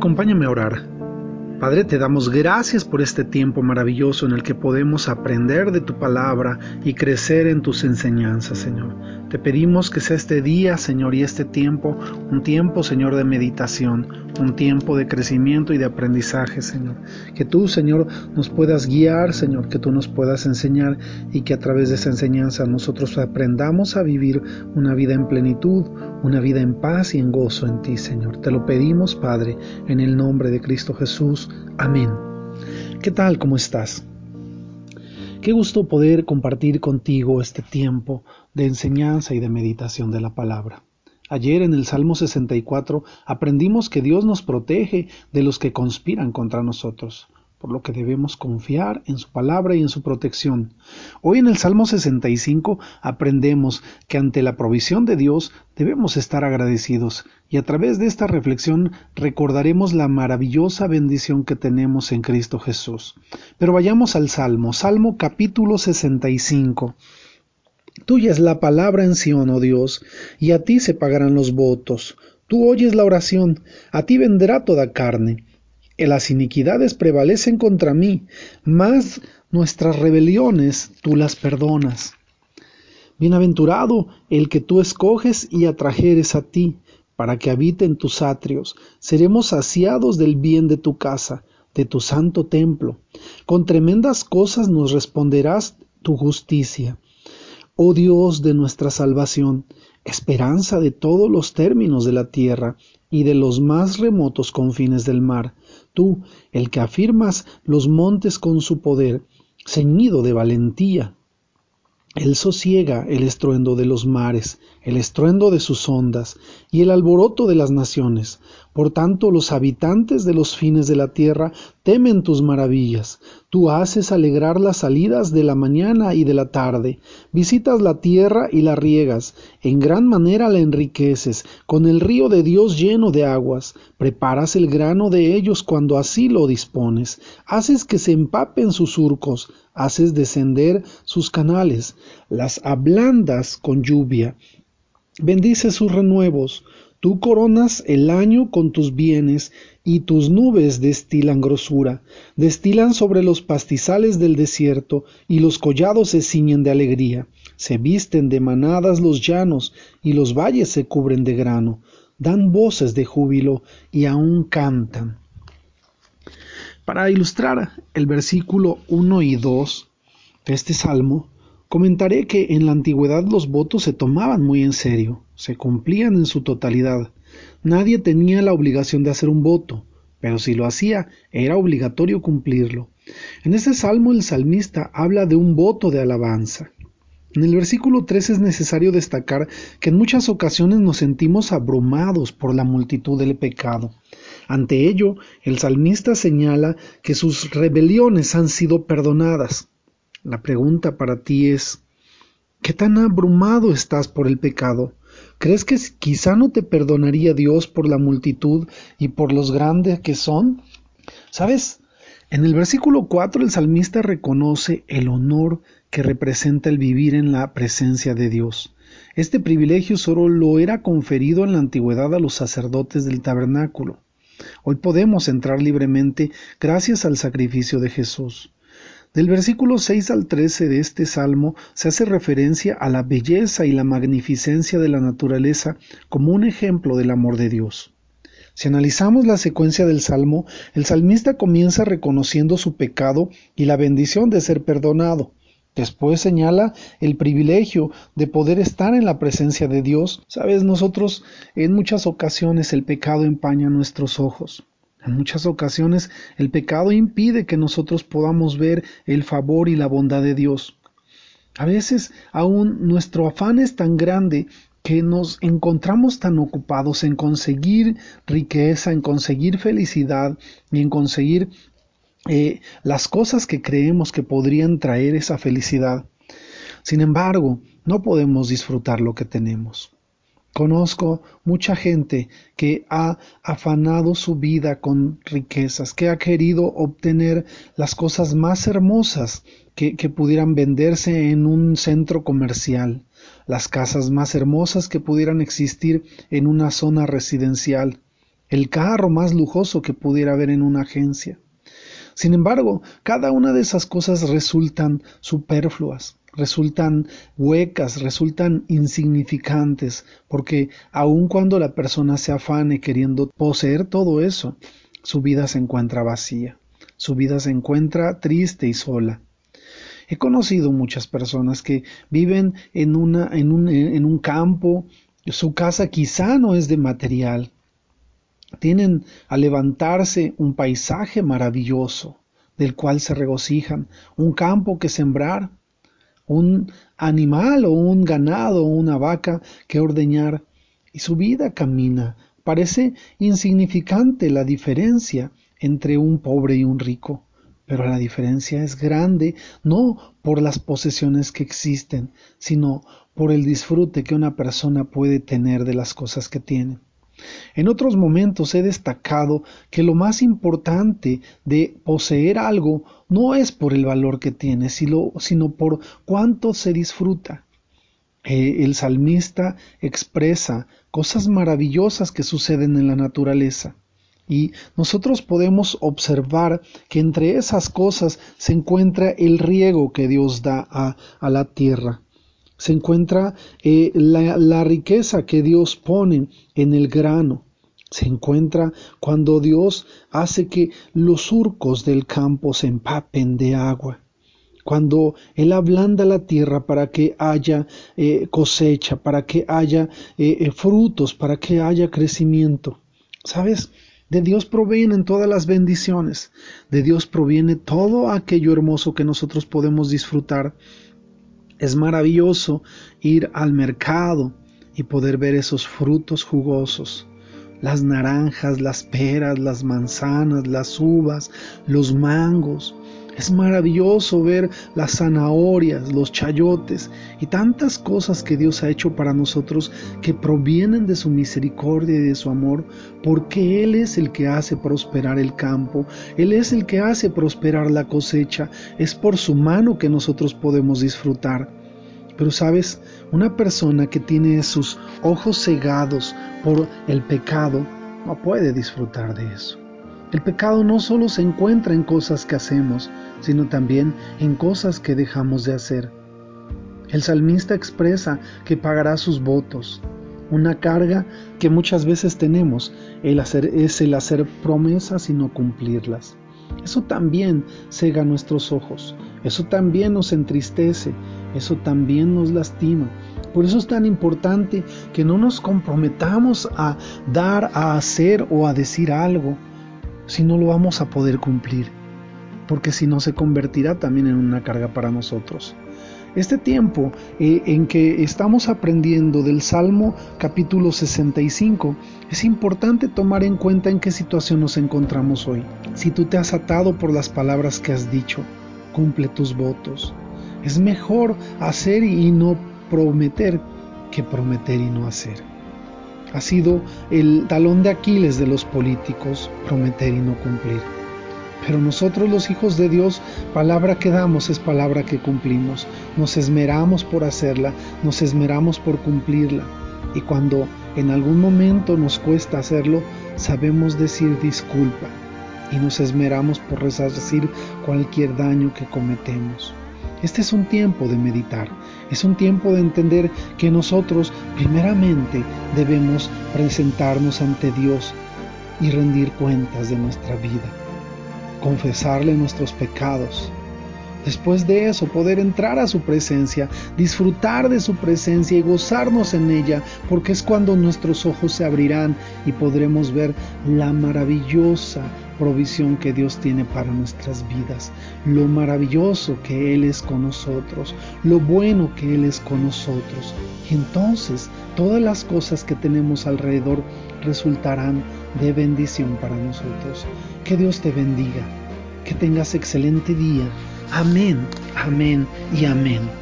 Acompáñame a orar. Padre, te damos gracias por este tiempo maravilloso en el que podemos aprender de tu palabra y crecer en tus enseñanzas, Señor. Te pedimos que sea este día, Señor, y este tiempo, un tiempo, Señor, de meditación, un tiempo de crecimiento y de aprendizaje, Señor. Que tú, Señor, nos puedas guiar, Señor, que tú nos puedas enseñar y que a través de esa enseñanza nosotros aprendamos a vivir una vida en plenitud, una vida en paz y en gozo en ti, Señor. Te lo pedimos, Padre, en el nombre de Cristo Jesús. Amén. ¿Qué tal? ¿Cómo estás? Qué gusto poder compartir contigo este tiempo de enseñanza y de meditación de la palabra. Ayer en el Salmo 64 aprendimos que Dios nos protege de los que conspiran contra nosotros por lo que debemos confiar en su palabra y en su protección. Hoy en el Salmo 65 aprendemos que ante la provisión de Dios debemos estar agradecidos y a través de esta reflexión recordaremos la maravillosa bendición que tenemos en Cristo Jesús. Pero vayamos al Salmo, Salmo capítulo 65. Tuya es la palabra en Sion, oh Dios, y a ti se pagarán los votos. Tú oyes la oración, a ti vendrá toda carne las iniquidades prevalecen contra mí, mas nuestras rebeliones tú las perdonas. Bienaventurado el que tú escoges y atrajeres a ti, para que habite en tus atrios. Seremos saciados del bien de tu casa, de tu santo templo. Con tremendas cosas nos responderás tu justicia. Oh Dios de nuestra salvación, esperanza de todos los términos de la tierra y de los más remotos confines del mar, tú, el que afirmas los montes con su poder, ceñido de valentía. Él sosiega el estruendo de los mares, el estruendo de sus ondas y el alboroto de las naciones. Por tanto, los habitantes de los fines de la tierra temen tus maravillas. Tú haces alegrar las salidas de la mañana y de la tarde. Visitas la tierra y la riegas. En gran manera la enriqueces, con el río de Dios lleno de aguas. Preparas el grano de ellos cuando así lo dispones. Haces que se empapen sus surcos haces descender sus canales, las ablandas con lluvia, bendices sus renuevos, tú coronas el año con tus bienes, y tus nubes destilan grosura, destilan sobre los pastizales del desierto, y los collados se ciñen de alegría, se visten de manadas los llanos, y los valles se cubren de grano, dan voces de júbilo, y aún cantan. Para ilustrar el versículo 1 y 2 de este salmo, comentaré que en la antigüedad los votos se tomaban muy en serio, se cumplían en su totalidad. Nadie tenía la obligación de hacer un voto, pero si lo hacía, era obligatorio cumplirlo. En este salmo el salmista habla de un voto de alabanza. En el versículo 3 es necesario destacar que en muchas ocasiones nos sentimos abrumados por la multitud del pecado. Ante ello, el salmista señala que sus rebeliones han sido perdonadas. La pregunta para ti es, ¿qué tan abrumado estás por el pecado? ¿Crees que quizá no te perdonaría Dios por la multitud y por los grandes que son? ¿Sabes? En el versículo 4 el salmista reconoce el honor que representa el vivir en la presencia de Dios. Este privilegio solo lo era conferido en la antigüedad a los sacerdotes del tabernáculo. Hoy podemos entrar libremente gracias al sacrificio de Jesús. Del versículo 6 al 13 de este salmo se hace referencia a la belleza y la magnificencia de la naturaleza como un ejemplo del amor de Dios. Si analizamos la secuencia del salmo, el salmista comienza reconociendo su pecado y la bendición de ser perdonado. Después señala el privilegio de poder estar en la presencia de Dios. Sabes, nosotros en muchas ocasiones el pecado empaña nuestros ojos. En muchas ocasiones el pecado impide que nosotros podamos ver el favor y la bondad de Dios. A veces aún nuestro afán es tan grande que nos encontramos tan ocupados en conseguir riqueza, en conseguir felicidad y en conseguir eh, las cosas que creemos que podrían traer esa felicidad. Sin embargo, no podemos disfrutar lo que tenemos. Conozco mucha gente que ha afanado su vida con riquezas, que ha querido obtener las cosas más hermosas que, pudieran venderse en un centro comercial, las casas más hermosas que pudieran existir en una zona residencial, el carro más lujoso que pudiera haber en una agencia. Sin embargo, cada una de esas cosas resultan superfluas, resultan huecas, resultan insignificantes, porque aun cuando la persona se afane queriendo poseer todo eso, su vida se encuentra vacía, su vida se encuentra triste y sola. He conocido muchas personas que viven en, un, en un campo, su casa quizá no es de material, tienen al levantarse un paisaje maravilloso del cual se regocijan, un campo que sembrar, un animal o un ganado o una vaca que ordeñar, y su vida camina. Parece insignificante la diferencia entre un pobre y un rico, pero la diferencia es grande no por las posesiones que existen, sino por el disfrute que una persona puede tener de las cosas que tiene. En otros momentos he destacado que lo más importante de poseer algo no es por el valor que tiene, sino, por cuánto se disfruta. Eh, el salmista expresa cosas maravillosas que suceden en la naturaleza. Y nosotros podemos observar que entre esas cosas se encuentra el riego que Dios da a, la tierra. Se encuentra eh, la, riqueza que Dios pone en el grano. Se encuentra cuando Dios hace que los surcos del campo se empapen de agua cuando Él ablanda la tierra para que haya eh, cosecha, para que haya eh, frutos, para que haya crecimiento. ¿Sabes? De Dios provienen todas las bendiciones, de Dios proviene todo aquello hermoso que nosotros podemos disfrutar. Es maravilloso ir al mercado y poder ver esos frutos jugosos, las naranjas, las peras, las manzanas, las uvas, los mangos, es maravilloso ver las zanahorias, los chayotes y tantas cosas que Dios ha hecho para nosotros que provienen de su misericordia y de su amor, porque Él es el que hace prosperar el campo, Él es el que hace prosperar la cosecha, es por su mano que nosotros podemos disfrutar. Pero sabes, una persona que tiene sus ojos cegados por el pecado no puede disfrutar de eso. El pecado no solo se encuentra en cosas que hacemos, sino también en cosas que dejamos de hacer. El salmista expresa que pagará sus votos. Una carga que muchas veces tenemos el hacer, es el hacer promesas y no cumplirlas. Eso también cega nuestros ojos, eso también nos entristece, eso también nos lastima. Por eso es tan importante que no nos comprometamos a dar, a hacer o a decir algo si no lo vamos a poder cumplir, porque si no se convertirá también en una carga para nosotros. Este tiempo eh, en que estamos aprendiendo del Salmo capítulo 65, es importante tomar en cuenta en qué situación nos encontramos hoy. Si tú te has atado por las palabras que has dicho, cumple tus votos. Es mejor hacer y no prometer que prometer y no hacer ha sido el talón de Aquiles de los políticos, prometer y no cumplir. Pero nosotros los hijos de Dios, palabra que damos es palabra que cumplimos. Nos esmeramos por hacerla, nos esmeramos por cumplirla. Y cuando en algún momento nos cuesta hacerlo, sabemos decir disculpa y nos esmeramos por resarcir cualquier daño que cometemos. Este es un tiempo de meditar, es un tiempo de entender que nosotros primeramente debemos presentarnos ante Dios y rendir cuentas de nuestra vida, confesarle nuestros pecados. Después de eso, poder entrar a su presencia, disfrutar de su presencia y gozarnos en ella, porque es cuando nuestros ojos se abrirán y podremos ver la maravillosa provisión que Dios tiene para nuestras vidas, lo maravilloso que Él es con nosotros, lo bueno que Él es con nosotros. Y entonces todas las cosas que tenemos alrededor resultarán de bendición para nosotros. Que Dios te bendiga, que tengas excelente día. Amén, amén y amén.